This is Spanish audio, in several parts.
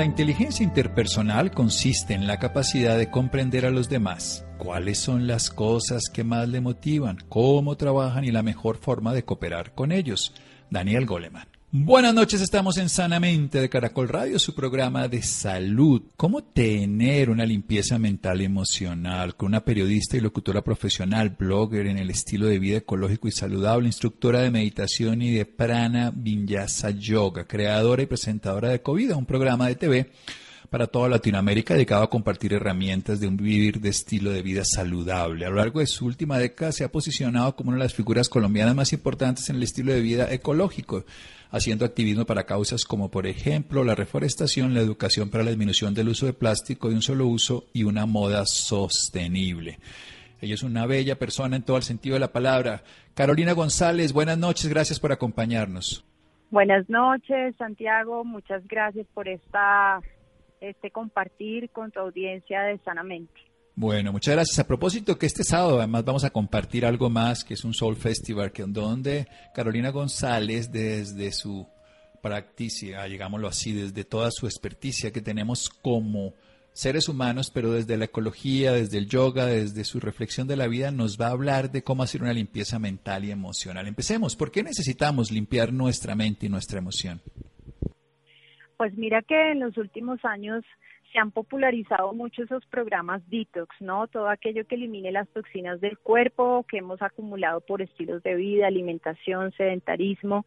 La inteligencia interpersonal consiste en la capacidad de comprender a los demás, cuáles son las cosas que más le motivan, cómo trabajan y la mejor forma de cooperar con ellos. Daniel Goleman. Buenas noches, estamos en Sanamente de Caracol Radio, su programa de salud. ¿Cómo tener una limpieza mental y emocional con una periodista y locutora profesional, blogger en el estilo de vida ecológico y saludable, instructora de meditación y de prana vinyasa yoga, creadora y presentadora de Covida, un programa de TV para toda Latinoamérica dedicado a compartir herramientas de un vivir de estilo de vida saludable. A lo largo de su última década se ha posicionado como una de las figuras colombianas más importantes en el estilo de vida ecológico haciendo activismo para causas como, por ejemplo, la reforestación, la educación para la disminución del uso de plástico de un solo uso y una moda sostenible. Ella es una bella persona en todo el sentido de la palabra. Carolina González, buenas noches, gracias por acompañarnos. Buenas noches, Santiago, muchas gracias por esta este compartir con tu audiencia de Sanamente. Bueno, muchas gracias. A propósito que este sábado además vamos a compartir algo más, que es un Soul Festival, que donde Carolina González desde su practicia, digámoslo así, desde toda su experticia que tenemos como seres humanos, pero desde la ecología, desde el yoga, desde su reflexión de la vida, nos va a hablar de cómo hacer una limpieza mental y emocional. Empecemos. ¿Por qué necesitamos limpiar nuestra mente y nuestra emoción? Pues mira que en los últimos años se han popularizado mucho esos programas detox, ¿no? Todo aquello que elimine las toxinas del cuerpo que hemos acumulado por estilos de vida, alimentación, sedentarismo,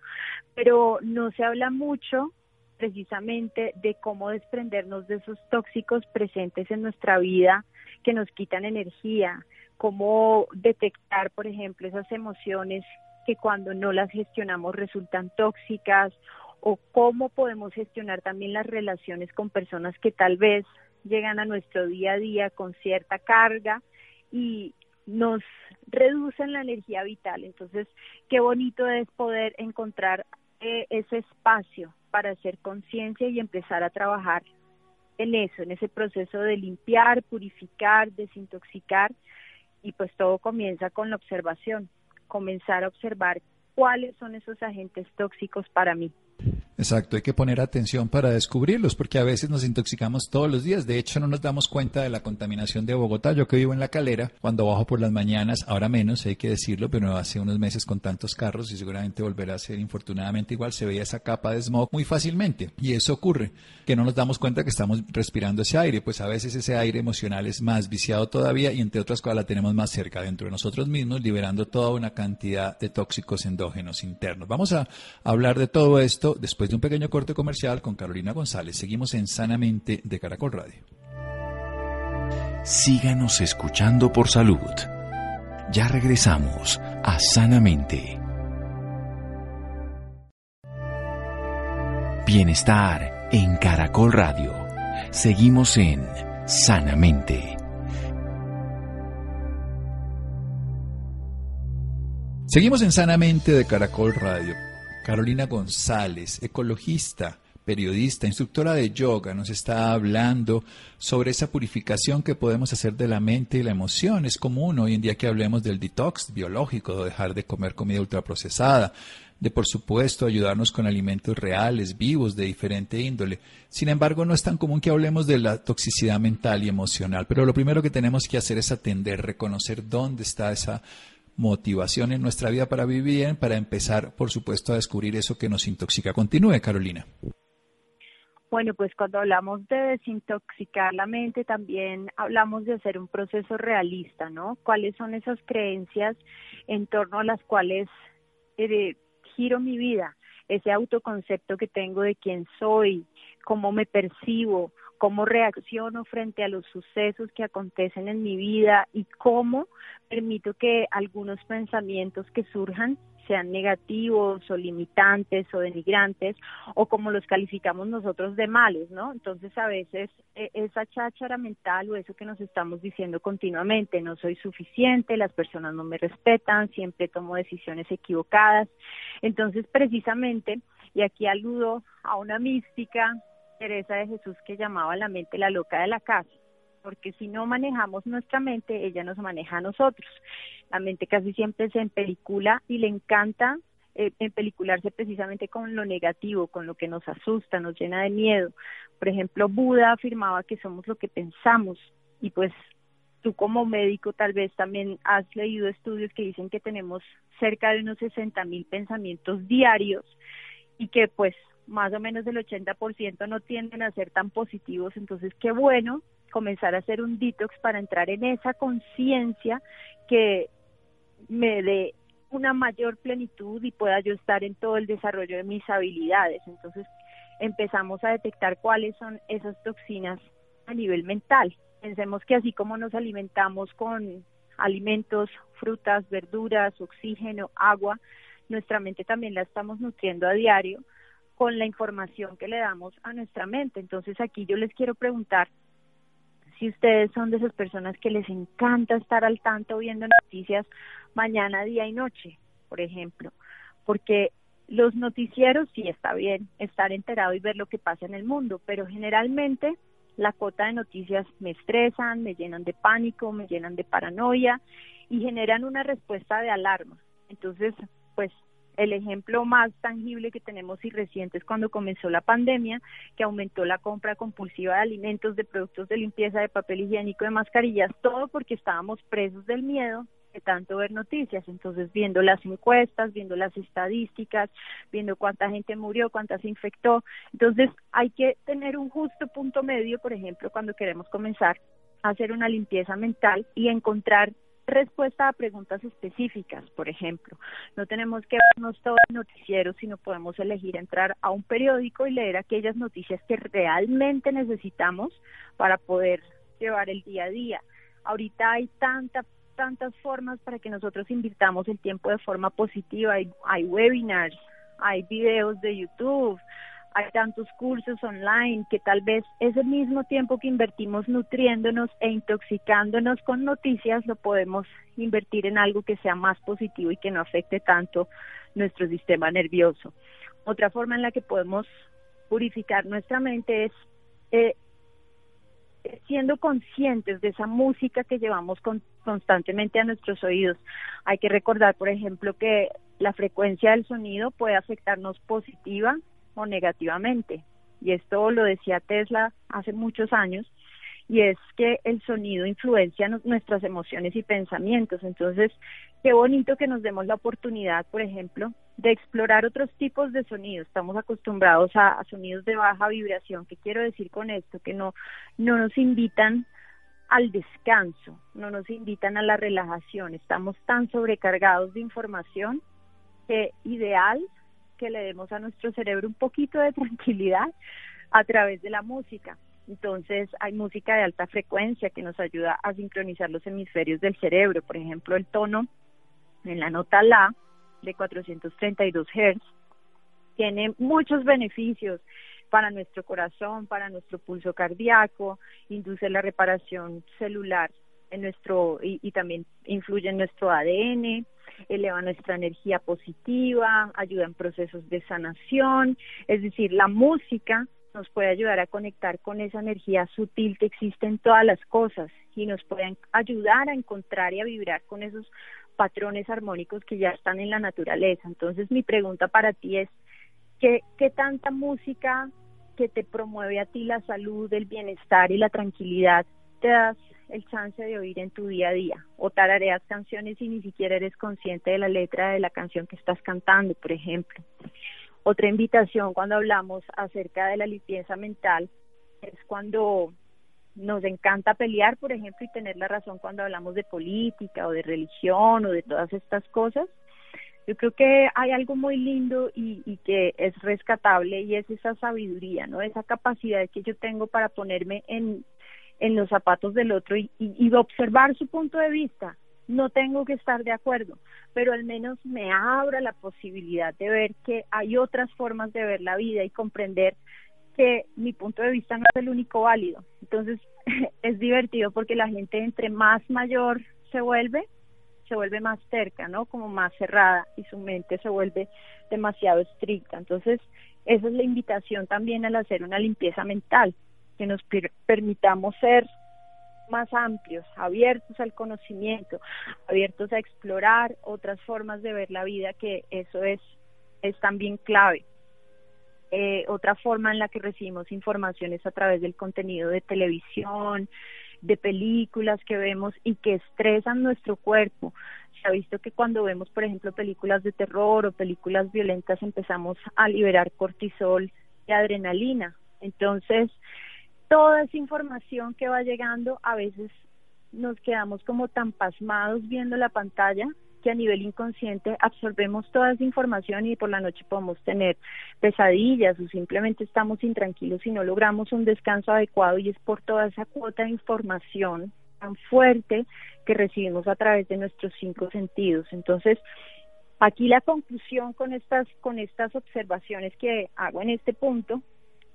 pero no se habla mucho precisamente de cómo desprendernos de esos tóxicos presentes en nuestra vida que nos quitan energía, cómo detectar, por ejemplo, esas emociones que cuando no las gestionamos resultan tóxicas o cómo podemos gestionar también las relaciones con personas que tal vez llegan a nuestro día a día con cierta carga y nos reducen la energía vital. Entonces, qué bonito es poder encontrar eh, ese espacio para hacer conciencia y empezar a trabajar en eso, en ese proceso de limpiar, purificar, desintoxicar y pues todo comienza con la observación, comenzar a observar cuáles son esos agentes tóxicos para mí. Exacto, hay que poner atención para descubrirlos, porque a veces nos intoxicamos todos los días. De hecho, no nos damos cuenta de la contaminación de Bogotá. Yo que vivo en la calera, cuando bajo por las mañanas, ahora menos, hay que decirlo, pero hace unos meses con tantos carros y seguramente volverá a ser infortunadamente igual, se veía esa capa de smog muy fácilmente. Y eso ocurre, que no nos damos cuenta que estamos respirando ese aire, pues a veces ese aire emocional es más viciado todavía y entre otras cosas la tenemos más cerca dentro de nosotros mismos, liberando toda una cantidad de tóxicos endógenos internos. Vamos a hablar de todo esto después Después de un pequeño corte comercial con Carolina González, seguimos en Sanamente de Caracol Radio. Síganos escuchando por salud. Ya regresamos a Sanamente. Bienestar en Caracol Radio. Seguimos en Sanamente. Seguimos en Sanamente de Caracol Radio. Carolina González, ecologista, periodista, instructora de yoga, nos está hablando sobre esa purificación que podemos hacer de la mente y la emoción. Es común hoy en día que hablemos del detox biológico, de dejar de comer comida ultraprocesada, de por supuesto ayudarnos con alimentos reales, vivos, de diferente índole. Sin embargo, no es tan común que hablemos de la toxicidad mental y emocional, pero lo primero que tenemos que hacer es atender, reconocer dónde está esa motivación en nuestra vida para vivir bien, para empezar, por supuesto, a descubrir eso que nos intoxica. Continúe, Carolina. Bueno, pues cuando hablamos de desintoxicar la mente, también hablamos de hacer un proceso realista, ¿no? ¿Cuáles son esas creencias en torno a las cuales eh, giro mi vida? Ese autoconcepto que tengo de quién soy, cómo me percibo, cómo reacciono frente a los sucesos que acontecen en mi vida y cómo permito que algunos pensamientos que surjan sean negativos o limitantes o denigrantes o como los calificamos nosotros de malos, ¿no? Entonces a veces e, esa cháchara mental o eso que nos estamos diciendo continuamente, no soy suficiente, las personas no me respetan, siempre tomo decisiones equivocadas. Entonces precisamente, y aquí aludo a una mística, Teresa de Jesús, que llamaba la mente la loca de la casa porque si no manejamos nuestra mente, ella nos maneja a nosotros. La mente casi siempre se empelicula y le encanta eh, empelicularse precisamente con lo negativo, con lo que nos asusta, nos llena de miedo. Por ejemplo, Buda afirmaba que somos lo que pensamos y pues tú como médico tal vez también has leído estudios que dicen que tenemos cerca de unos 60 mil pensamientos diarios y que pues más o menos el 80% no tienden a ser tan positivos, entonces qué bueno comenzar a hacer un detox para entrar en esa conciencia que me dé una mayor plenitud y pueda yo estar en todo el desarrollo de mis habilidades. Entonces empezamos a detectar cuáles son esas toxinas a nivel mental. Pensemos que así como nos alimentamos con alimentos, frutas, verduras, oxígeno, agua, nuestra mente también la estamos nutriendo a diario con la información que le damos a nuestra mente. Entonces aquí yo les quiero preguntar, si ustedes son de esas personas que les encanta estar al tanto viendo noticias mañana, día y noche, por ejemplo, porque los noticieros sí está bien estar enterado y ver lo que pasa en el mundo, pero generalmente la cota de noticias me estresan, me llenan de pánico, me llenan de paranoia y generan una respuesta de alarma. Entonces, pues el ejemplo más tangible que tenemos y reciente es cuando comenzó la pandemia, que aumentó la compra compulsiva de alimentos, de productos de limpieza, de papel higiénico, de mascarillas, todo porque estábamos presos del miedo de tanto ver noticias. Entonces, viendo las encuestas, viendo las estadísticas, viendo cuánta gente murió, cuánta se infectó. Entonces, hay que tener un justo punto medio, por ejemplo, cuando queremos comenzar a hacer una limpieza mental y encontrar respuesta a preguntas específicas, por ejemplo. No tenemos que vernos todo el noticiero, sino podemos elegir entrar a un periódico y leer aquellas noticias que realmente necesitamos para poder llevar el día a día. Ahorita hay tanta, tantas formas para que nosotros invirtamos el tiempo de forma positiva. Hay, hay webinars, hay videos de YouTube, hay tantos cursos online que tal vez ese mismo tiempo que invertimos nutriéndonos e intoxicándonos con noticias lo podemos invertir en algo que sea más positivo y que no afecte tanto nuestro sistema nervioso. Otra forma en la que podemos purificar nuestra mente es eh, siendo conscientes de esa música que llevamos constantemente a nuestros oídos. Hay que recordar, por ejemplo, que la frecuencia del sonido puede afectarnos positiva o negativamente. Y esto lo decía Tesla hace muchos años, y es que el sonido influencia nuestras emociones y pensamientos. Entonces, qué bonito que nos demos la oportunidad, por ejemplo, de explorar otros tipos de sonidos. Estamos acostumbrados a, a sonidos de baja vibración. ¿Qué quiero decir con esto? Que no, no nos invitan al descanso, no nos invitan a la relajación. Estamos tan sobrecargados de información que ideal que le demos a nuestro cerebro un poquito de tranquilidad a través de la música. Entonces hay música de alta frecuencia que nos ayuda a sincronizar los hemisferios del cerebro. Por ejemplo, el tono en la nota La de 432 Hz tiene muchos beneficios para nuestro corazón, para nuestro pulso cardíaco, induce la reparación celular en nuestro y, y también influye en nuestro ADN, eleva nuestra energía positiva, ayuda en procesos de sanación, es decir, la música nos puede ayudar a conectar con esa energía sutil que existe en todas las cosas y nos puede ayudar a encontrar y a vibrar con esos patrones armónicos que ya están en la naturaleza. Entonces mi pregunta para ti es, ¿qué, qué tanta música que te promueve a ti la salud, el bienestar y la tranquilidad te das el chance de oír en tu día a día o tarareas canciones y ni siquiera eres consciente de la letra de la canción que estás cantando, por ejemplo. Otra invitación cuando hablamos acerca de la limpieza mental es cuando nos encanta pelear, por ejemplo, y tener la razón cuando hablamos de política o de religión o de todas estas cosas. Yo creo que hay algo muy lindo y, y que es rescatable y es esa sabiduría, ¿no? Esa capacidad que yo tengo para ponerme en en los zapatos del otro y, y, observar su punto de vista no tengo que estar de acuerdo, pero al menos me abra la posibilidad de ver que hay otras formas de ver la vida y comprender que mi punto de vista no es el único válido. Entonces es divertido porque la gente entre más mayor se vuelve, se vuelve más cerca, ¿no? Como más cerrada y su mente se vuelve demasiado estricta. Entonces, esa es la invitación también al hacer una limpieza mental, que nos permitamos ser más amplios, abiertos al conocimiento, abiertos a explorar otras formas de ver la vida, que eso es, es también clave. Eh, otra forma en la que recibimos información es a través del contenido de televisión, de películas que vemos y que estresan nuestro cuerpo. Se ha visto que cuando vemos, por ejemplo, películas de terror o películas violentas empezamos a liberar cortisol y adrenalina. Entonces, toda esa información que va llegando, a veces nos quedamos como tan pasmados viendo la pantalla que a nivel inconsciente absorbemos toda esa información y por la noche podemos tener pesadillas o simplemente estamos intranquilos y no logramos un descanso adecuado y es por toda esa cuota de información tan fuerte que recibimos a través de nuestros cinco sentidos. Entonces, aquí la conclusión con estas con estas observaciones que hago en este punto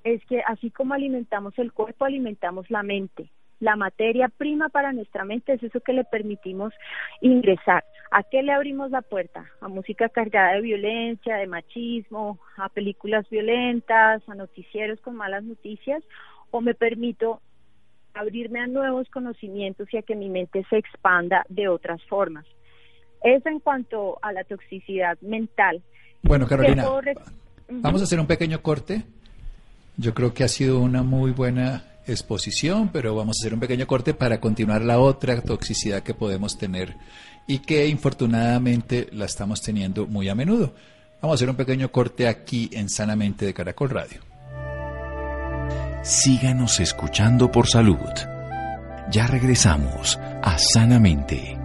es que así como alimentamos el cuerpo, alimentamos la mente la materia prima para nuestra mente es eso que le permitimos ingresar. ¿A qué le abrimos la puerta? A música cargada de violencia, de machismo, a películas violentas, a noticieros con malas noticias, o me permito abrirme a nuevos conocimientos y a que mi mente se expanda de otras formas. Eso en cuanto a la toxicidad mental. Bueno, Carolina, vamos a hacer un pequeño corte. Yo creo que ha sido una muy buena exposición, pero vamos a hacer un pequeño corte para continuar la otra toxicidad que podemos tener y que infortunadamente la estamos teniendo muy a menudo. Vamos a hacer un pequeño corte aquí en Sanamente de Caracol Radio. Síganos escuchando por salud. Ya regresamos a Sanamente.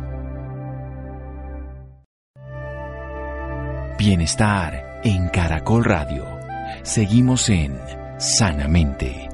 Bienestar en Caracol Radio. Seguimos en Sanamente.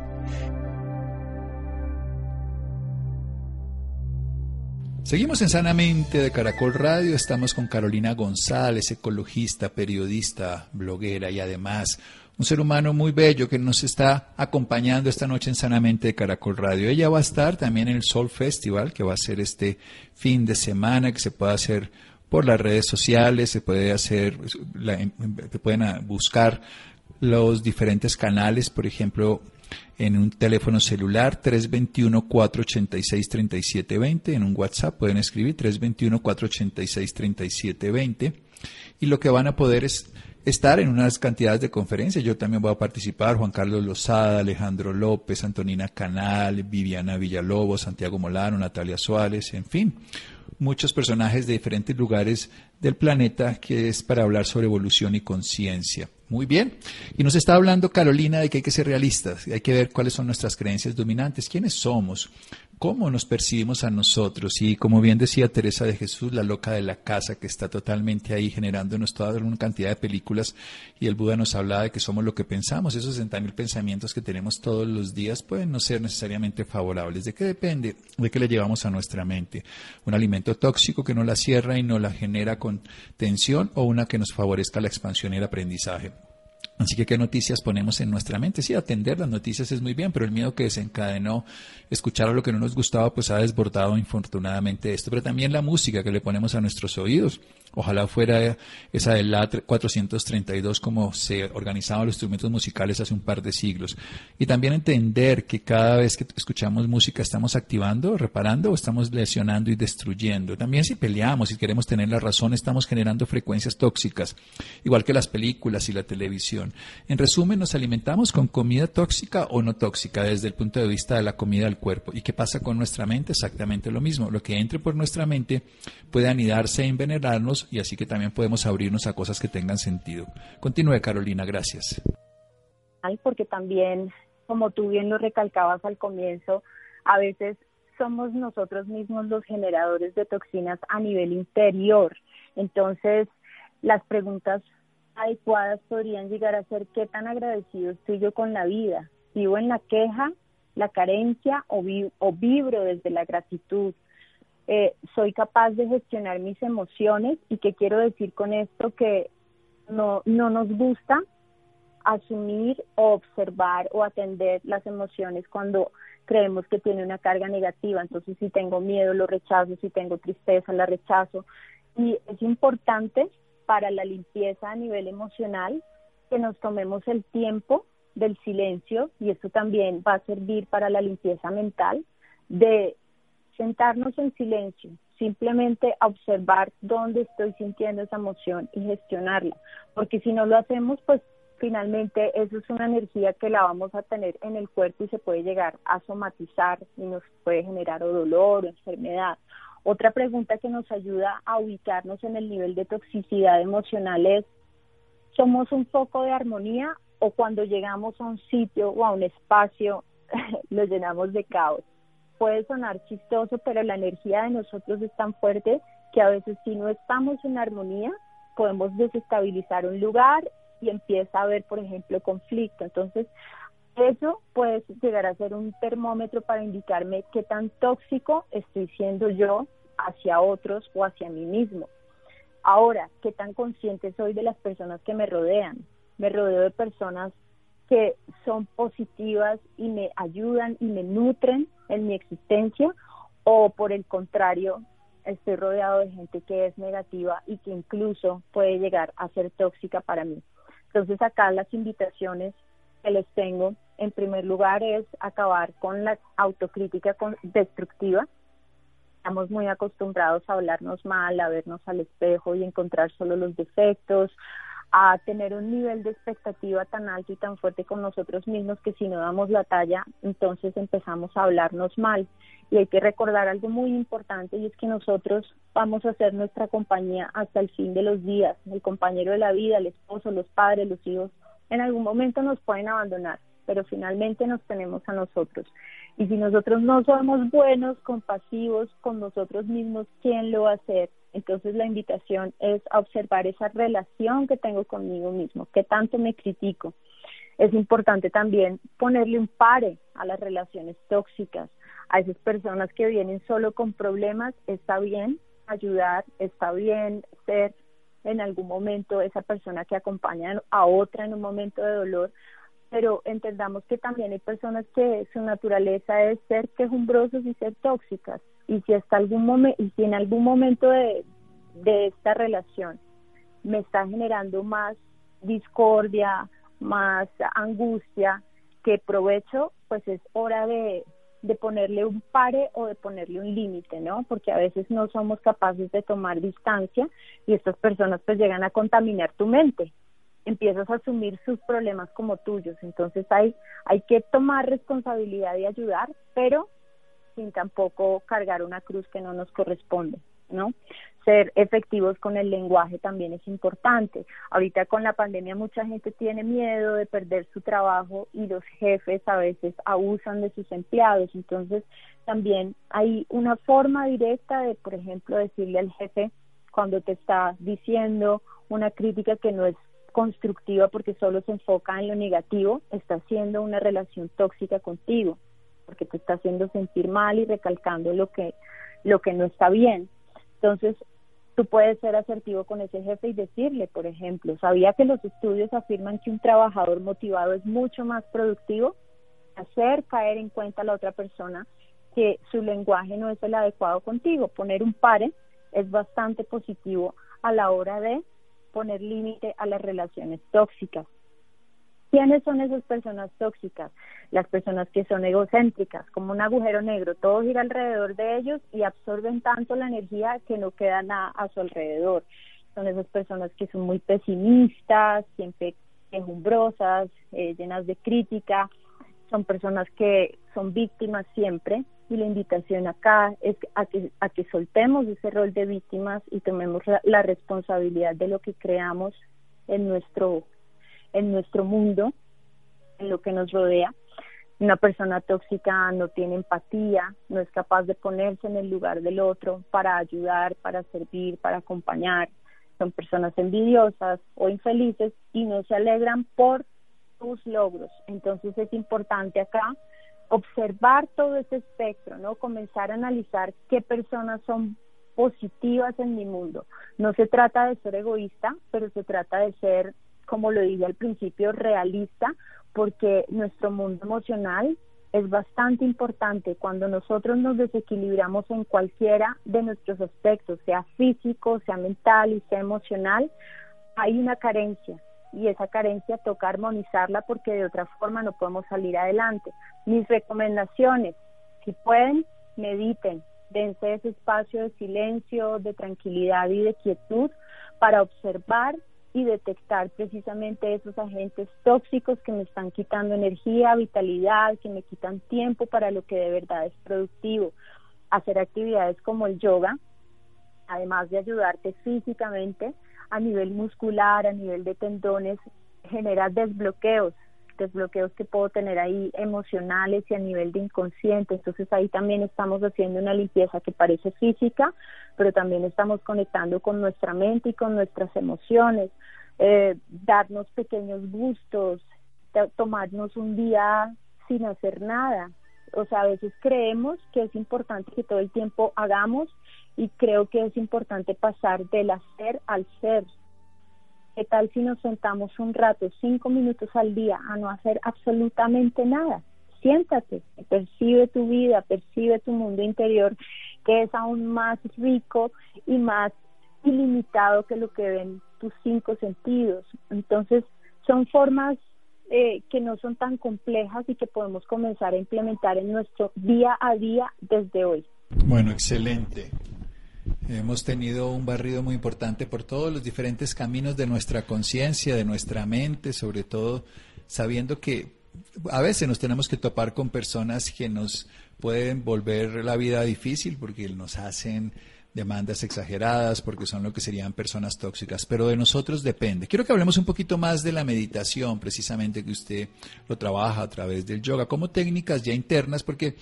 Seguimos en Sanamente de Caracol Radio. Estamos con Carolina González, ecologista, periodista, bloguera y además un ser humano muy bello que nos está acompañando esta noche en Sanamente de Caracol Radio. Ella va a estar también en el Sol Festival, que va a ser este fin de semana, que se puede hacer por las redes sociales, se puede hacer, se pueden buscar los diferentes canales, por ejemplo, en un teléfono celular 321-486-3720, en un WhatsApp pueden escribir 321-486-3720 y lo que van a poder es estar en unas cantidades de conferencias. Yo también voy a participar, Juan Carlos Lozada, Alejandro López, Antonina Canal, Viviana Villalobos, Santiago Molano, Natalia Suárez, en fin, muchos personajes de diferentes lugares del planeta que es para hablar sobre evolución y conciencia. Muy bien. Y nos está hablando Carolina de que hay que ser realistas, hay que ver cuáles son nuestras creencias dominantes, quiénes somos, cómo nos percibimos a nosotros. Y como bien decía Teresa de Jesús, la loca de la casa, que está totalmente ahí generándonos toda una cantidad de películas, y el Buda nos hablaba de que somos lo que pensamos. Esos 60.000 pensamientos que tenemos todos los días pueden no ser necesariamente favorables. ¿De qué depende? De qué le llevamos a nuestra mente. Un alimento tóxico que no la cierra y no la genera con tensión, o una que nos favorezca la expansión y el aprendizaje. Así que, ¿qué noticias ponemos en nuestra mente? Sí, atender las noticias es muy bien, pero el miedo que desencadenó escuchar lo que no nos gustaba, pues ha desbordado infortunadamente esto. Pero también la música que le ponemos a nuestros oídos. Ojalá fuera esa del la 432 como se organizaban los instrumentos musicales hace un par de siglos. Y también entender que cada vez que escuchamos música estamos activando, reparando o estamos lesionando y destruyendo. También si peleamos y queremos tener la razón, estamos generando frecuencias tóxicas, igual que las películas y la televisión. En resumen, nos alimentamos con comida tóxica o no tóxica desde el punto de vista de la comida del cuerpo. ¿Y qué pasa con nuestra mente? Exactamente lo mismo. Lo que entre por nuestra mente puede anidarse envenenarnos y así que también podemos abrirnos a cosas que tengan sentido. Continúe, Carolina, gracias. Porque también, como tú bien lo recalcabas al comienzo, a veces somos nosotros mismos los generadores de toxinas a nivel interior. Entonces, las preguntas adecuadas podrían llegar a ser qué tan agradecido estoy yo con la vida. ¿Vivo en la queja, la carencia o, o vibro desde la gratitud? eh, soy capaz de gestionar mis emociones y que quiero decir con esto que no, no nos gusta asumir o observar o atender las emociones cuando creemos que tiene una carga negativa. Entonces, si tengo miedo, lo rechazo, si tengo tristeza, la rechazo. Y es importante para la limpieza a nivel emocional que nos tomemos el tiempo del silencio, y esto también va a servir para la limpieza mental, de sentarnos en silencio, simplemente observar dónde estoy sintiendo esa emoción y gestionarla, porque si no lo hacemos, pues finalmente eso es una energía que la vamos a tener en el cuerpo y se puede llegar a somatizar y nos puede generar dolor o enfermedad. Otra pregunta que nos ayuda a ubicarnos en el nivel de toxicidad emocional es, ¿somos un foco de armonía o cuando llegamos a un sitio o a un espacio lo llenamos de caos? Puede sonar chistoso, pero la energía de nosotros es tan fuerte que a veces si no estamos en armonía, podemos desestabilizar un lugar y empieza a haber, por ejemplo, conflicto. Entonces, eso puede llegar a ser un termómetro para indicarme qué tan tóxico estoy siendo yo hacia otros o hacia mí mismo. Ahora, qué tan consciente soy de las personas que me rodean. Me rodeo de personas que son positivas y me ayudan y me nutren en mi existencia o por el contrario, estoy rodeado de gente que es negativa y que incluso puede llegar a ser tóxica para mí. Entonces acá las invitaciones que les tengo, en primer lugar, es acabar con la autocrítica destructiva. Estamos muy acostumbrados a hablarnos mal, a vernos al espejo y encontrar solo los defectos, a tener un nivel de expectativa tan alto y tan fuerte con nosotros mismos que si no damos la talla, entonces empezamos a hablarnos mal. Y hay que recordar algo muy importante y es que nosotros vamos a ser nuestra compañía hasta el fin de los días, el compañero de la vida, el esposo, los padres, los hijos. En algún momento nos pueden abandonar, pero finalmente nos tenemos a nosotros. Y si nosotros no somos buenos, compasivos con nosotros mismos, ¿quién lo va a hacer? Entonces la invitación es a observar esa relación que tengo conmigo mismo, qué tanto me critico. Es importante también ponerle un pare a las relaciones tóxicas, a esas personas que vienen solo con problemas, está bien ayudar, está bien ser en algún momento esa persona que acompaña a otra en un momento de dolor, pero entendamos que también hay personas que su naturaleza es ser quejumbrosos y ser tóxicas y si hasta algún momento y si en algún momento de, de esta relación me está generando más discordia, más angustia que provecho, pues es hora de, de ponerle un pare o de ponerle un límite, ¿no? Porque a veces no somos capaces de tomar distancia y estas personas pues llegan a contaminar tu mente empiezas a asumir sus problemas como tuyos. Entonces hay, hay que tomar responsabilidad y ayudar, pero sin tampoco cargar una cruz que no nos corresponde, ¿no? Ser efectivos con el lenguaje también es importante. Ahorita con la pandemia mucha gente tiene miedo de perder su trabajo y los jefes a veces abusan de sus empleados. Entonces también hay una forma directa de, por ejemplo, decirle al jefe cuando te está diciendo una crítica que no es constructiva porque solo se enfoca en lo negativo, está haciendo una relación tóxica contigo, porque te está haciendo sentir mal y recalcando lo que, lo que no está bien. Entonces, tú puedes ser asertivo con ese jefe y decirle, por ejemplo, sabía que los estudios afirman que un trabajador motivado es mucho más productivo, hacer caer en cuenta a la otra persona que su lenguaje no es el adecuado contigo, poner un pare es bastante positivo a la hora de poner límite a las relaciones tóxicas. ¿Quiénes son esas personas tóxicas? Las personas que son egocéntricas, como un agujero negro, todo gira alrededor de ellos y absorben tanto la energía que no queda nada a su alrededor. Son esas personas que son muy pesimistas, siempre quejumbrosas, eh, llenas de crítica, son personas que son víctimas siempre y la invitación acá es a que, a que soltemos ese rol de víctimas y tomemos la, responsabilidad de lo que creamos en nuestro, en nuestro mundo, en lo que nos rodea. Una persona tóxica no tiene empatía, no es capaz de ponerse en el lugar del otro para ayudar, para servir, para acompañar. Son personas envidiosas o infelices y no se alegran por tus logros. Entonces es importante acá observar todo ese espectro, ¿no? Comenzar a analizar qué personas son positivas en mi mundo. No se trata de ser egoísta, pero se trata de ser, como lo dije al principio, realista, porque nuestro mundo emocional es bastante importante cuando nosotros nos desequilibramos en cualquiera de nuestros aspectos, sea físico, sea mental y sea emocional, hay una carencia y esa carencia toca armonizarla porque de otra forma no podemos salir adelante. Mis recomendaciones, si pueden, mediten, dense ese espacio de silencio, de tranquilidad y de quietud para observar y detectar precisamente esos agentes tóxicos que me están quitando energía, vitalidad, que me quitan tiempo para lo que de verdad es productivo. Hacer actividades como el yoga, además de ayudarte físicamente, a nivel muscular, a nivel de tendones, genera desbloqueos, desbloqueos que puedo tener ahí emocionales y a nivel de inconsciente. Entonces ahí también estamos haciendo una limpieza que parece física, pero también estamos conectando con nuestra mente y con nuestras emociones, eh, darnos pequeños gustos, tomarnos un día sin hacer nada. O sea, a veces creemos que es importante que todo el tiempo hagamos y creo que es importante pasar del hacer al ser. ¿Qué tal si nos sentamos un rato, cinco minutos al día, a no hacer absolutamente nada? Siéntate, percibe tu vida, percibe tu mundo interior, que es aún más rico y más ilimitado que lo que ven tus cinco sentidos. Entonces, son formas eh, que no son tan complejas y que podemos comenzar a implementar en nuestro día a día desde hoy. Bueno, excelente. Hemos tenido un barrido muy importante por todos los diferentes caminos de nuestra conciencia, de nuestra mente, sobre todo sabiendo que a veces nos tenemos que topar con personas que nos pueden volver la vida difícil porque nos hacen demandas exageradas, porque son lo que serían personas tóxicas, pero de nosotros depende. Quiero que hablemos un poquito más de la meditación, precisamente que usted lo trabaja a través del yoga, como técnicas ya internas, porque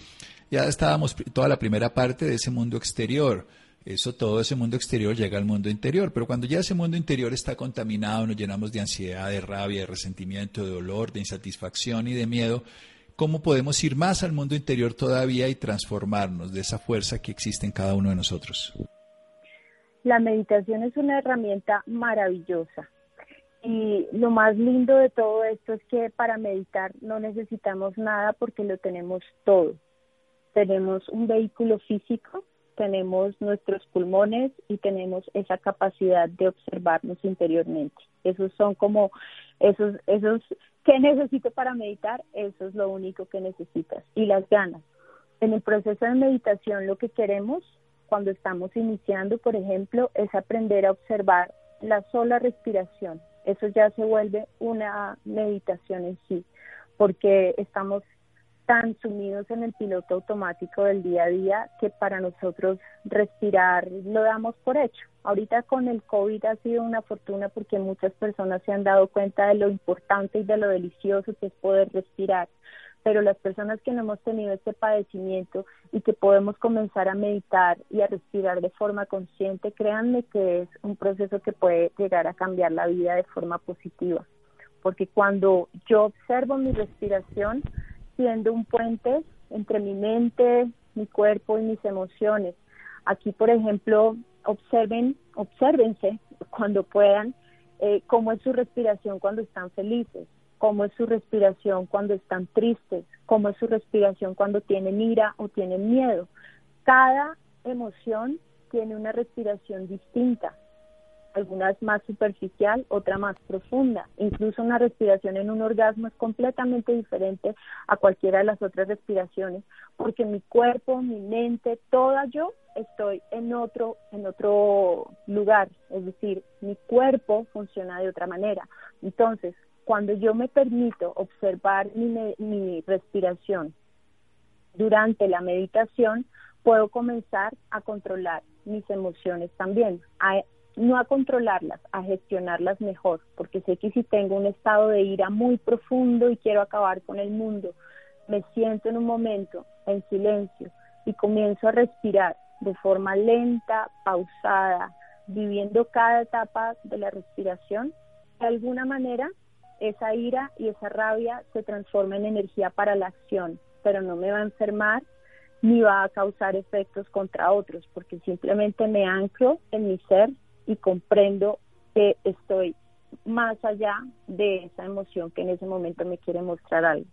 ya estábamos toda la primera parte de ese mundo exterior eso, todo ese mundo exterior llega al mundo interior, pero cuando ya ese mundo interior está contaminado, nos llenamos de ansiedad, de rabia, de resentimiento, de dolor, de insatisfacción y de miedo, ¿cómo podemos ir más al mundo interior todavía y transformarnos de esa fuerza que existe en cada uno de nosotros? La meditación es una herramienta maravillosa. Y lo más lindo de todo esto es que para meditar no necesitamos nada porque lo tenemos todo. Tenemos un vehículo físico tenemos nuestros pulmones y tenemos esa capacidad de observarnos interiormente. Esos son como esos, esos, ¿qué necesito para meditar? Eso es lo único que necesitas. Y las ganas. En el proceso de meditación lo que queremos cuando estamos iniciando, por ejemplo, es aprender a observar la sola respiración. Eso ya se vuelve una meditación en sí, porque estamos tan sumidos en el piloto automático del día a día que para nosotros respirar lo damos por hecho. Ahorita con el COVID ha sido una fortuna porque muchas personas se han dado cuenta de lo importante y de lo delicioso que es poder respirar. Pero las personas que no hemos tenido este padecimiento y que podemos comenzar a meditar y a respirar de forma consciente, créanme que es un proceso que puede llegar a cambiar la vida de forma positiva. Porque cuando yo observo mi respiración, siendo un puente entre mi mente, mi cuerpo y mis emociones. Aquí, por ejemplo, observen, obsérvense cuando puedan eh, cómo es su respiración cuando están felices, cómo es su respiración cuando están tristes, cómo es su respiración cuando tienen ira o tienen miedo. Cada emoción tiene una respiración distinta algunas más superficial, otra más profunda. Incluso una respiración en un orgasmo es completamente diferente a cualquiera de las otras respiraciones, porque mi cuerpo, mi mente, toda yo estoy en otro en otro lugar, es decir, mi cuerpo funciona de otra manera. Entonces, cuando yo me permito observar mi, mi respiración durante la meditación, puedo comenzar a controlar mis emociones también, no a controlarlas, a gestionarlas mejor, porque sé que si tengo un estado de ira muy profundo y quiero acabar con el mundo, me siento en un momento en silencio y comienzo a respirar de forma lenta, pausada, viviendo cada etapa de la respiración, de alguna manera esa ira y esa rabia se transforma en energía para la acción, pero no me va a enfermar ni va a causar efectos contra otros, porque simplemente me anclo en mi ser y comprendo que estoy más allá de esa emoción que en ese momento me quiere mostrar algo.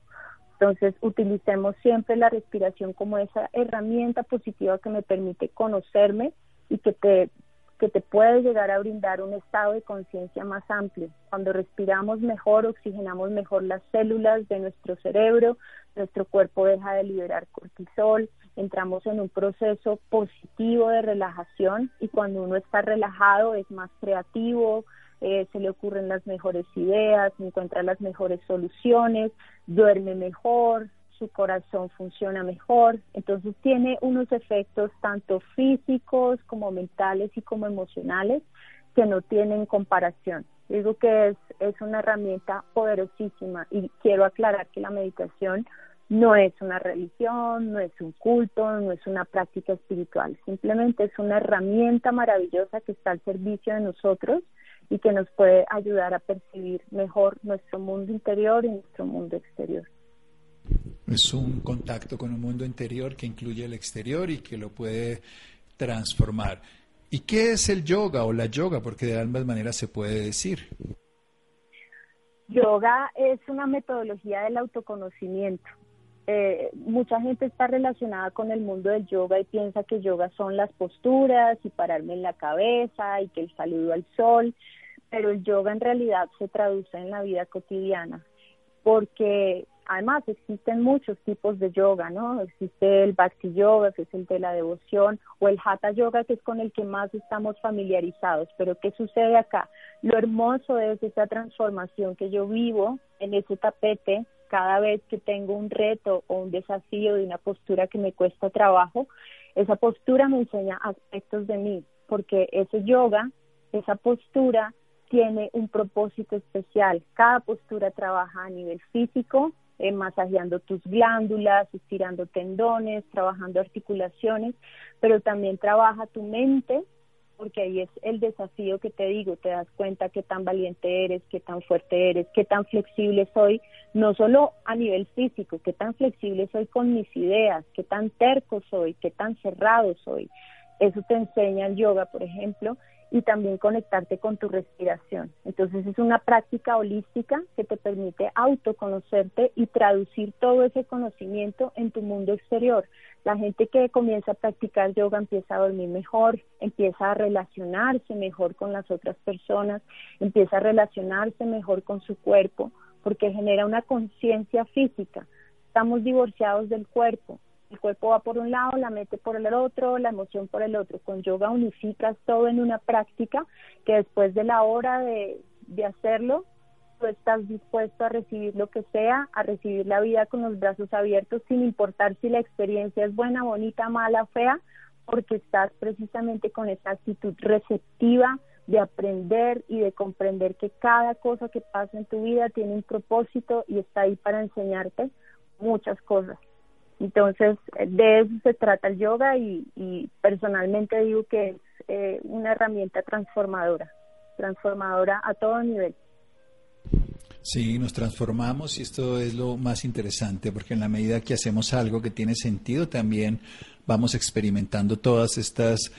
Entonces, utilicemos siempre la respiración como esa herramienta positiva que me permite conocerme y que te, que te puede llegar a brindar un estado de conciencia más amplio. Cuando respiramos mejor, oxigenamos mejor las células de nuestro cerebro, nuestro cuerpo deja de liberar cortisol, entramos en un proceso positivo de relajación y cuando uno está relajado es más creativo, eh, se le ocurren las mejores ideas, encuentra las mejores soluciones, duerme mejor, su corazón funciona mejor, entonces tiene unos efectos tanto físicos como mentales y como emocionales que no tienen comparación. Digo que es, es una herramienta poderosísima y quiero aclarar que la meditación no es una religión, no es un culto, no es una práctica espiritual, simplemente es una herramienta maravillosa que está al servicio de nosotros y que nos puede ayudar a percibir mejor nuestro mundo interior y nuestro mundo exterior. Es un contacto con un mundo interior que incluye el exterior y que lo puede transformar. ¿Y qué es el yoga o la yoga? Porque de ambas maneras se puede decir. Yoga es una metodología del autoconocimiento eh, mucha gente está relacionada con el mundo del yoga y piensa que yoga son las posturas y pararme en la cabeza y que el saludo al sol, pero el yoga en realidad se traduce en la vida cotidiana, porque además existen muchos tipos de yoga, ¿no? Existe el bhakti yoga, que es el de la devoción, o el hatha yoga, que es con el que más estamos familiarizados. Pero ¿qué sucede acá? Lo hermoso es esa transformación que yo vivo en ese tapete cada vez que tengo un reto o un desafío de una postura que me cuesta trabajo, esa postura me enseña aspectos de mí, porque ese yoga, esa postura tiene un propósito especial. Cada postura trabaja a nivel físico, eh, masajeando tus glándulas, estirando tendones, trabajando articulaciones, pero también trabaja tu mente porque ahí es el desafío que te digo, te das cuenta qué tan valiente eres, qué tan fuerte eres, qué tan flexible soy, no solo a nivel físico, qué tan flexible soy con mis ideas, qué tan terco soy, qué tan cerrado soy. Eso te enseña el yoga, por ejemplo, y también conectarte con tu respiración. Entonces es una práctica holística que te permite autoconocerte y traducir todo ese conocimiento en tu mundo exterior. La gente que comienza a practicar yoga empieza a dormir mejor, empieza a relacionarse mejor con las otras personas, empieza a relacionarse mejor con su cuerpo, porque genera una conciencia física. Estamos divorciados del cuerpo, el cuerpo va por un lado, la mente por el otro, la emoción por el otro. Con yoga unificas todo en una práctica que después de la hora de, de hacerlo, tú estás dispuesto a recibir lo que sea, a recibir la vida con los brazos abiertos, sin importar si la experiencia es buena, bonita, mala, fea, porque estás precisamente con esa actitud receptiva de aprender y de comprender que cada cosa que pasa en tu vida tiene un propósito y está ahí para enseñarte muchas cosas. Entonces, de eso se trata el yoga y, personalmente digo que es eh, una herramienta transformadora, transformadora a todo nivel. Sí, nos transformamos y esto es lo más interesante porque en la medida que hacemos algo que tiene sentido también vamos experimentando todas estas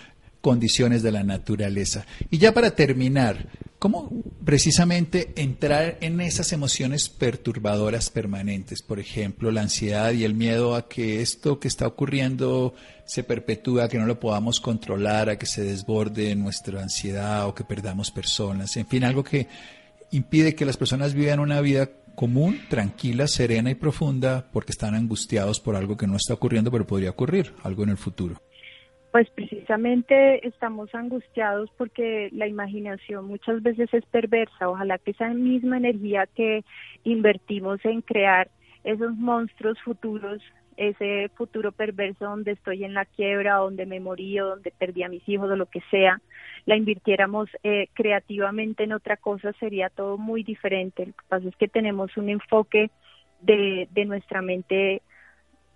condiciones de la naturaleza. Y ya para terminar, ¿cómo precisamente entrar en esas emociones perturbadoras permanentes? Por ejemplo, la ansiedad y el miedo a que esto que está ocurriendo se perpetúe, a que no lo podamos controlar, a que se desborde nuestra ansiedad o que perdamos personas. En fin, algo que impide que las personas vivan una vida común, tranquila, serena y profunda porque están angustiados por algo que no está ocurriendo, pero podría ocurrir, algo en el futuro. Pues precisamente estamos angustiados porque la imaginación muchas veces es perversa. Ojalá que esa misma energía que invertimos en crear esos monstruos futuros, ese futuro perverso donde estoy en la quiebra, donde me morí o donde perdí a mis hijos o lo que sea, la invirtiéramos eh, creativamente en otra cosa, sería todo muy diferente. Lo que pasa es que tenemos un enfoque de, de nuestra mente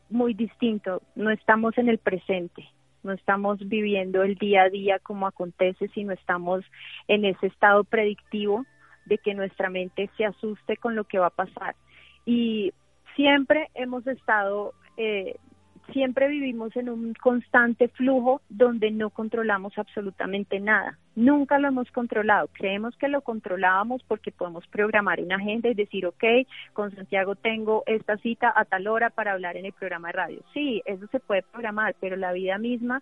muy distinto, no estamos en el presente no estamos viviendo el día a día como acontece, sino estamos en ese estado predictivo de que nuestra mente se asuste con lo que va a pasar. Y siempre hemos estado eh, siempre vivimos en un constante flujo donde no controlamos absolutamente nada. Nunca lo hemos controlado. Creemos que lo controlábamos porque podemos programar una agenda y decir, ok, con Santiago tengo esta cita a tal hora para hablar en el programa de radio. Sí, eso se puede programar, pero la vida misma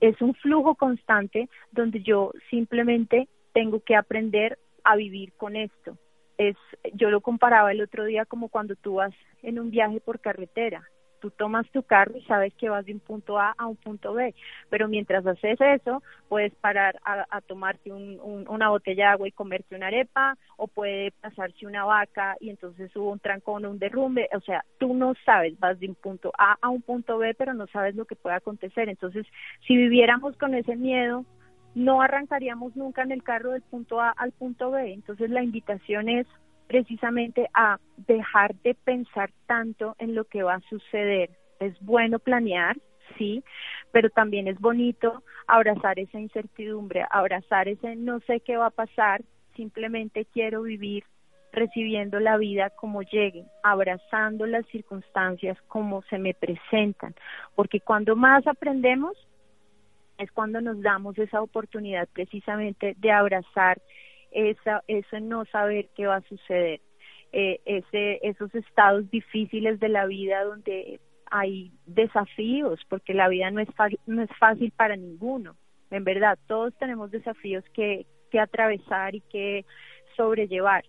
es un flujo constante donde yo simplemente tengo que aprender a vivir con esto. Es, yo lo comparaba el otro día como cuando tú vas en un viaje por carretera tú tomas tu carro y sabes que vas de un punto A a un punto B, pero mientras haces eso, puedes parar a, tomarte una botella de agua y comerte una arepa, o puede pasarse una vaca y entonces hubo un trancón o un derrumbe, o sea, tú no sabes, vas de un punto A a un punto B, pero no sabes lo que puede acontecer. Entonces, si viviéramos con ese miedo, no arrancaríamos nunca en el carro del punto A al punto B. Entonces, la invitación es precisamente a dejar de pensar tanto en lo que va a suceder. Es bueno planear, sí, pero también es bonito abrazar esa incertidumbre, abrazar ese no sé qué va a pasar, simplemente quiero vivir recibiendo la vida como llegue, abrazando las circunstancias como se me presentan, porque cuando más aprendemos es cuando nos damos esa oportunidad precisamente de abrazar esa, eso no saber qué va a suceder, eh, ese, esos estados difíciles de la vida donde hay desafíos, porque la vida no es, no es fácil para ninguno. En verdad, todos tenemos desafíos que, que atravesar y que sobrellevar,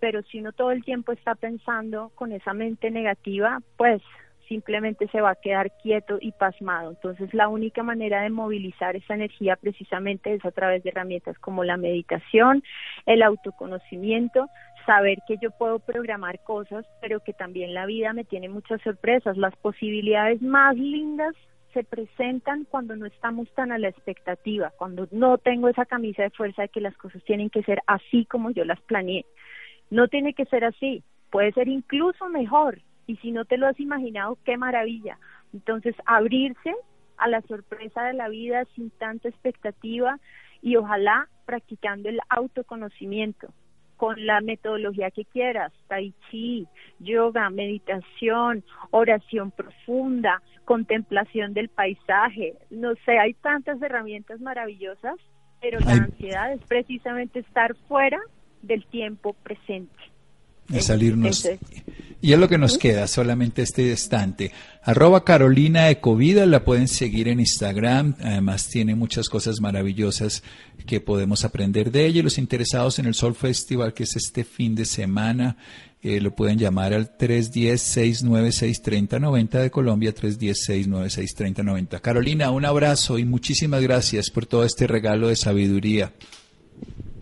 pero si uno todo el tiempo está pensando con esa mente negativa, pues simplemente se va a quedar quieto y pasmado. Entonces la única manera de movilizar esa energía precisamente es a través de herramientas como la meditación, el autoconocimiento, saber que yo puedo programar cosas, pero que también la vida me tiene muchas sorpresas. Las posibilidades más lindas se presentan cuando no estamos tan a la expectativa, cuando no tengo esa camisa de fuerza de que las cosas tienen que ser así como yo las planeé. No tiene que ser así, puede ser incluso mejor, y si no te lo has imaginado, qué maravilla. Entonces, abrirse a la sorpresa de la vida sin tanta expectativa y ojalá practicando el autoconocimiento con la metodología que quieras, tai chi, yoga, meditación, oración profunda, contemplación del paisaje, no sé, hay tantas herramientas maravillosas, pero la ansiedad es precisamente estar fuera del tiempo presente de salirnos. Y es lo que nos queda, solamente este instante. Arroba Carolina Ecovida, la pueden seguir en Instagram. Además tiene muchas cosas maravillosas que podemos aprender de ella. Y los interesados en el Sol Festival, que es este fin de semana, eh, lo pueden llamar al 310-696-3090 de Colombia, 310-696-3090. Carolina, un abrazo y muchísimas gracias por todo este regalo de sabiduría.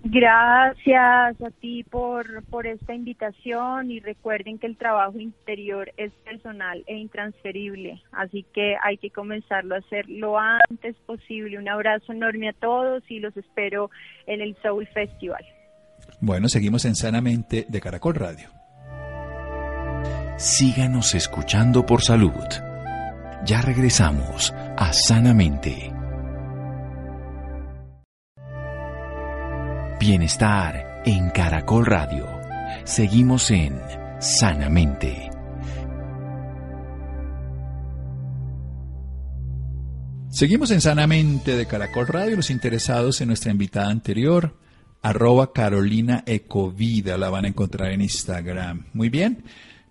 Gracias a ti por, por esta invitación y recuerden que el trabajo interior es personal e intransferible, así que hay que comenzarlo a hacer lo antes posible. Un abrazo enorme a todos y los espero en el Soul Festival. Bueno, seguimos en Sanamente de Caracol Radio. Síganos escuchando por salud. Ya regresamos a Sanamente. Bienestar en Caracol Radio. Seguimos en Sanamente. Seguimos en Sanamente de Caracol Radio. Los interesados en nuestra invitada anterior, arroba Carolina Ecovida, la van a encontrar en Instagram. Muy bien,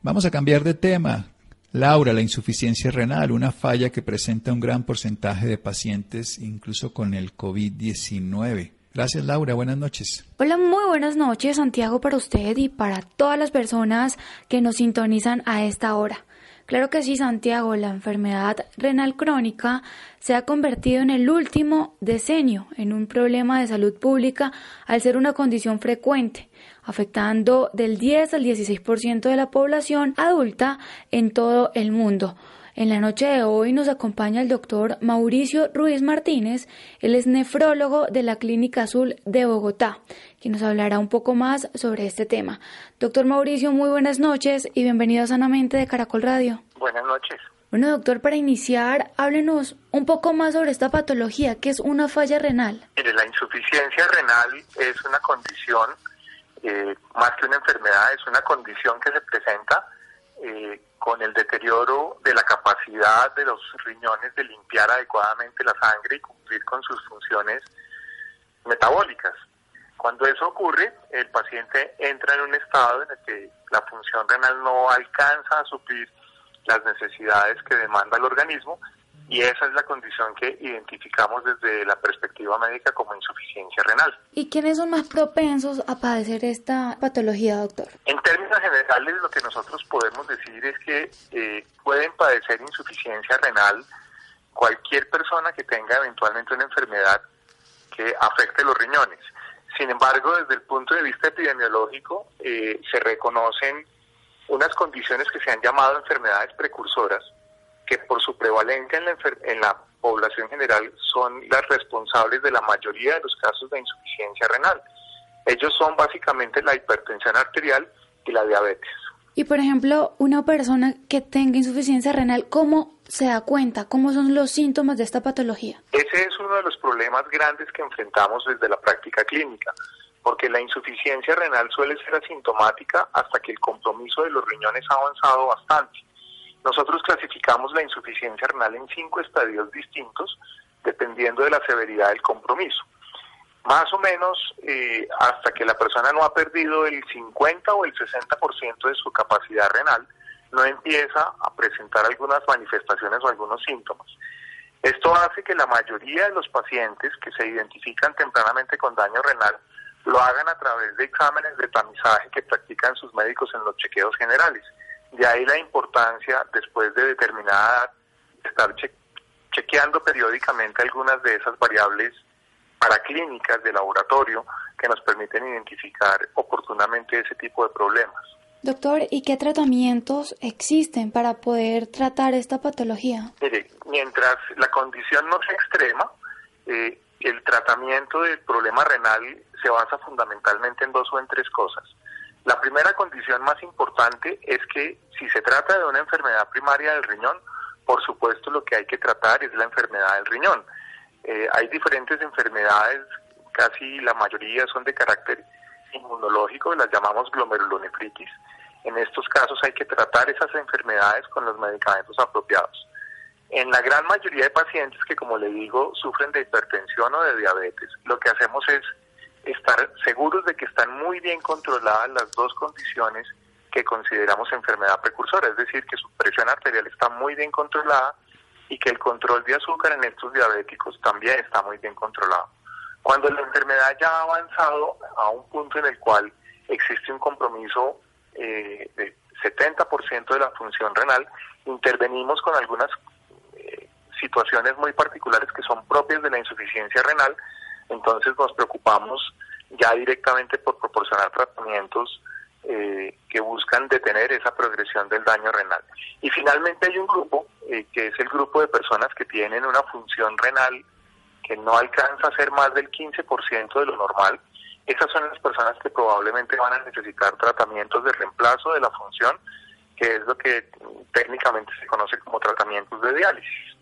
vamos a cambiar de tema. Laura, la insuficiencia renal, una falla que presenta un gran porcentaje de pacientes, incluso con el COVID-19. Gracias Laura, buenas noches. Hola, muy buenas noches Santiago para usted y para todas las personas que nos sintonizan a esta hora. Claro que sí, Santiago, la enfermedad renal crónica se ha convertido en el último decenio en un problema de salud pública al ser una condición frecuente, afectando del 10 al 16% de la población adulta en todo el mundo. En la noche de hoy nos acompaña el doctor Mauricio Ruiz Martínez, él es nefrólogo de la Clínica Azul de Bogotá, quien nos hablará un poco más sobre este tema. Doctor Mauricio, muy buenas noches y bienvenido a Sanamente de Caracol Radio. Buenas noches. Bueno, doctor, para iniciar, háblenos un poco más sobre esta patología, que es una falla renal. la insuficiencia renal es una condición, eh, más que una enfermedad, es una condición que se presenta eh, con el deterioro de la capacidad capacidad de los riñones de limpiar adecuadamente la sangre y cumplir con sus funciones metabólicas. Cuando eso ocurre, el paciente entra en un estado en el que la función renal no alcanza a suplir las necesidades que demanda el organismo y esa es la condición que identificamos desde la perspectiva médica como insuficiencia renal. ¿Y quiénes son más propensos a padecer esta patología, doctor? En términos generales, lo que nosotros podemos decir es que eh, pueden padecer insuficiencia renal cualquier persona que tenga eventualmente una enfermedad que afecte los riñones. Sin embargo, desde el punto de vista epidemiológico, eh, se reconocen unas condiciones que se han llamado enfermedades precursoras, que por su prevalencia en la, en la población general son las responsables de la mayoría de los casos de insuficiencia renal. Ellos son básicamente la hipertensión arterial y la diabetes. Y por ejemplo, una persona que tenga insuficiencia renal, ¿cómo se da cuenta? ¿Cómo son los síntomas de esta patología? Ese es uno de los problemas grandes que enfrentamos desde la práctica clínica, porque la insuficiencia renal suele ser asintomática hasta que el compromiso de los riñones ha avanzado bastante. Nosotros clasificamos la insuficiencia renal en cinco estadios distintos, dependiendo de la severidad del compromiso. Más o menos eh, hasta que la persona no ha perdido el 50 o el 60% de su capacidad renal, no empieza a presentar algunas manifestaciones o algunos síntomas. Esto hace que la mayoría de los pacientes que se identifican tempranamente con daño renal lo hagan a través de exámenes de tamizaje que practican sus médicos en los chequeos generales. De ahí la importancia, después de determinada estar chequeando periódicamente algunas de esas variables paraclínicas de laboratorio que nos permiten identificar oportunamente ese tipo de problemas. Doctor, ¿y qué tratamientos existen para poder tratar esta patología? Mire, mientras la condición no sea extrema, eh, el tratamiento del problema renal se basa fundamentalmente en dos o en tres cosas. La primera condición más importante es que si se trata de una enfermedad primaria del riñón, por supuesto lo que hay que tratar es la enfermedad del riñón. Eh, hay diferentes enfermedades, casi la mayoría son de carácter inmunológico, las llamamos glomerulonefritis. En estos casos hay que tratar esas enfermedades con los medicamentos apropiados. En la gran mayoría de pacientes que, como le digo, sufren de hipertensión o de diabetes, lo que hacemos es estar seguros de que están muy bien controladas las dos condiciones que consideramos enfermedad precursora, es decir, que su presión arterial está muy bien controlada y que el control de azúcar en estos diabéticos también está muy bien controlado. Cuando la enfermedad ya ha avanzado a un punto en el cual existe un compromiso eh, de 70% de la función renal, intervenimos con algunas eh, situaciones muy particulares que son propias de la insuficiencia renal, entonces nos preocupamos ya directamente por proporcionar tratamientos eh, que buscan detener esa progresión del daño renal. Y finalmente hay un grupo, eh, que es el grupo de personas que tienen una función renal que no alcanza a ser más del 15% de lo normal. Esas son las personas que probablemente van a necesitar tratamientos de reemplazo de la función, que es lo que técnicamente se conoce como tratamientos de diálisis,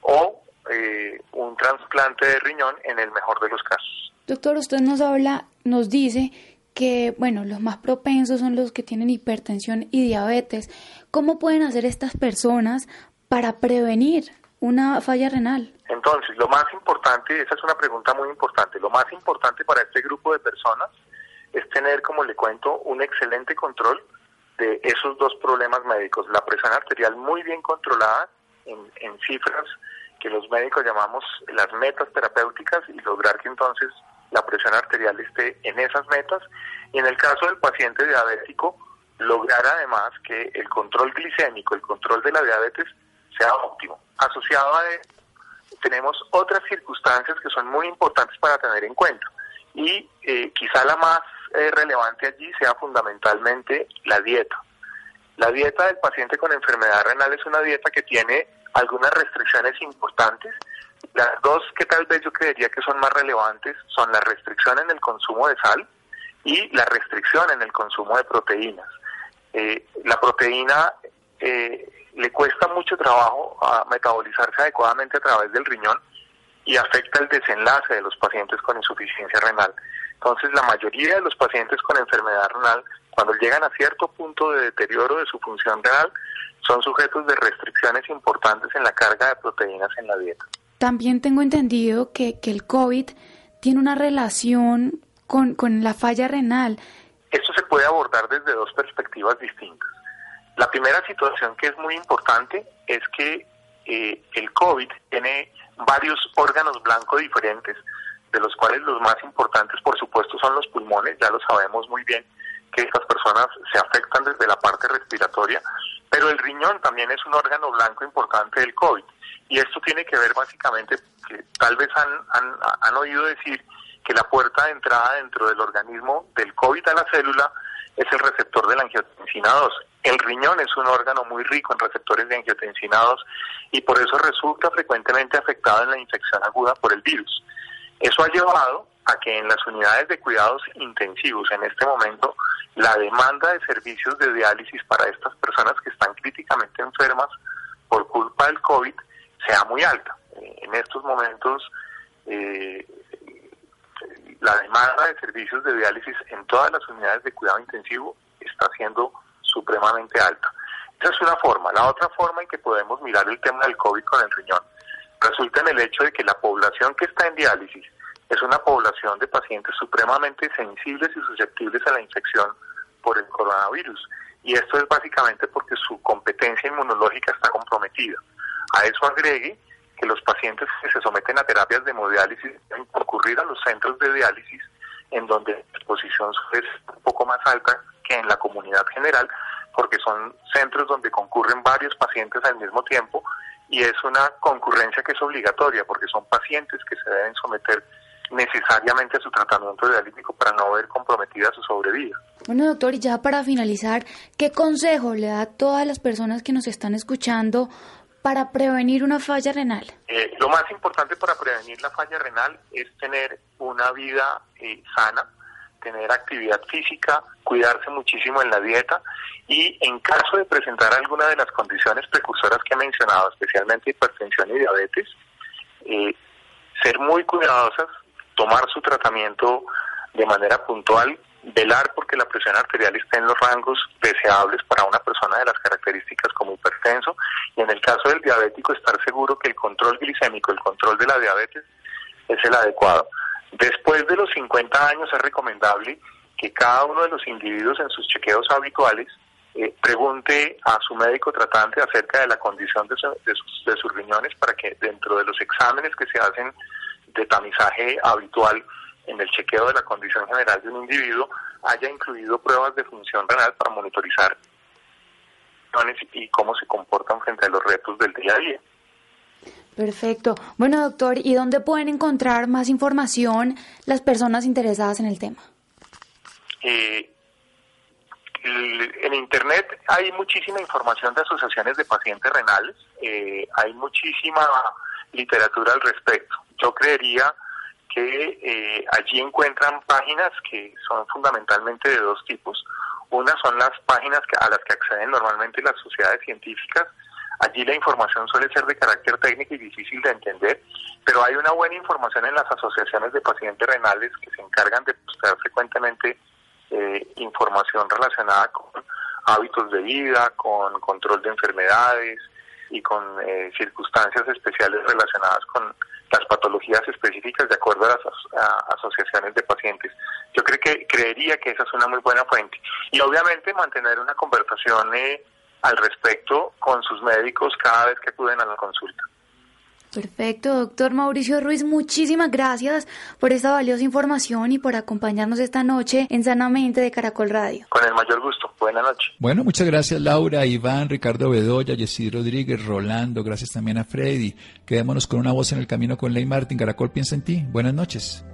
o eh, un trasplante de riñón en el mejor de los casos. Doctor, usted nos habla, nos dice que, bueno, los más propensos son los que tienen hipertensión y diabetes. ¿Cómo pueden hacer estas personas para prevenir una falla renal? Entonces, lo más importante, esa es una pregunta muy importante, lo más importante para este grupo de personas es tener, como le cuento, un excelente control de esos dos problemas médicos, la presión arterial muy bien controlada en, en cifras que los médicos llamamos las metas terapéuticas y lograr que entonces la presión arterial esté en esas metas y en el caso del paciente diabético lograr además que el control glicémico, el control de la diabetes sea óptimo. Asociado a él tenemos otras circunstancias que son muy importantes para tener en cuenta y eh, quizá la más eh, relevante allí sea fundamentalmente la dieta. La dieta del paciente con enfermedad renal es una dieta que tiene algunas restricciones importantes las dos que tal vez yo creería que son más relevantes son la restricción en el consumo de sal y la restricción en el consumo de proteínas. Eh, la proteína eh, le cuesta mucho trabajo a metabolizarse adecuadamente a través del riñón y afecta el desenlace de los pacientes con insuficiencia renal. Entonces, la mayoría de los pacientes con enfermedad renal, cuando llegan a cierto punto de deterioro de su función renal, son sujetos de restricciones importantes en la carga de proteínas en la dieta. También tengo entendido que, que el COVID tiene una relación con, con la falla renal. Esto se puede abordar desde dos perspectivas distintas. La primera situación que es muy importante es que eh, el COVID tiene varios órganos blancos diferentes, de los cuales los más importantes, por supuesto, son los pulmones, ya lo sabemos muy bien que estas personas se afectan desde la parte respiratoria, pero el riñón también es un órgano blanco importante del COVID. Y esto tiene que ver básicamente, tal vez han, han, han oído decir que la puerta de entrada dentro del organismo del COVID a la célula es el receptor de la angiotensina 2. El riñón es un órgano muy rico en receptores de angiotensina 2 y por eso resulta frecuentemente afectado en la infección aguda por el virus. Eso ha llevado a que en las unidades de cuidados intensivos en este momento la demanda de servicios de diálisis para estas personas que están críticamente enfermas por culpa del COVID sea muy alta. Eh, en estos momentos eh, la demanda de servicios de diálisis en todas las unidades de cuidado intensivo está siendo supremamente alta. Esa es una forma. La otra forma en que podemos mirar el tema del COVID con el riñón resulta en el hecho de que la población que está en diálisis es una población de pacientes supremamente sensibles y susceptibles a la infección por el coronavirus. Y esto es básicamente porque su competencia inmunológica está comprometida. A eso agregue que los pacientes que se someten a terapias de hemodiálisis deben concurrir a los centros de diálisis en donde la exposición es un poco más alta que en la comunidad general, porque son centros donde concurren varios pacientes al mismo tiempo y es una concurrencia que es obligatoria, porque son pacientes que se deben someter necesariamente su tratamiento dialítico para no ver comprometida su sobrevida. Bueno, doctor, y ya para finalizar, ¿qué consejo le da a todas las personas que nos están escuchando para prevenir una falla renal? Eh, lo más importante para prevenir la falla renal es tener una vida eh, sana, tener actividad física, cuidarse muchísimo en la dieta y en caso de presentar alguna de las condiciones precursoras que he mencionado, especialmente hipertensión y diabetes, eh, ser muy cuidadosas, tomar su tratamiento de manera puntual velar porque la presión arterial esté en los rangos deseables para una persona de las características como hipertenso y en el caso del diabético estar seguro que el control glicémico, el control de la diabetes es el adecuado. Después de los 50 años es recomendable que cada uno de los individuos en sus chequeos habituales eh, pregunte a su médico tratante acerca de la condición de, de, sus, de sus riñones para que dentro de los exámenes que se hacen de tamizaje habitual en el chequeo de la condición general de un individuo haya incluido pruebas de función renal para monitorizar y cómo se comportan frente a los retos del día a día. Perfecto. Bueno, doctor, ¿y dónde pueden encontrar más información las personas interesadas en el tema? Eh, en Internet hay muchísima información de asociaciones de pacientes renales, eh, hay muchísima literatura al respecto. Yo creería que eh, allí encuentran páginas que son fundamentalmente de dos tipos. Una son las páginas a las que acceden normalmente las sociedades científicas. Allí la información suele ser de carácter técnico y difícil de entender, pero hay una buena información en las asociaciones de pacientes renales que se encargan de postear frecuentemente eh, información relacionada con hábitos de vida, con control de enfermedades y con eh, circunstancias especiales relacionadas con las patologías específicas de acuerdo a las asociaciones de pacientes. Yo creo que creería que esa es una muy buena fuente. Y obviamente mantener una conversación eh, al respecto con sus médicos cada vez que acuden a la consulta. Perfecto, doctor Mauricio Ruiz, muchísimas gracias por esta valiosa información y por acompañarnos esta noche en Sanamente de Caracol Radio. Con el mayor gusto, buena noche. Bueno, muchas gracias Laura, Iván, Ricardo Bedoya, Jessy Rodríguez, Rolando, gracias también a Freddy. Quedémonos con una voz en el camino con Ley Martín, Caracol piensa en ti. Buenas noches.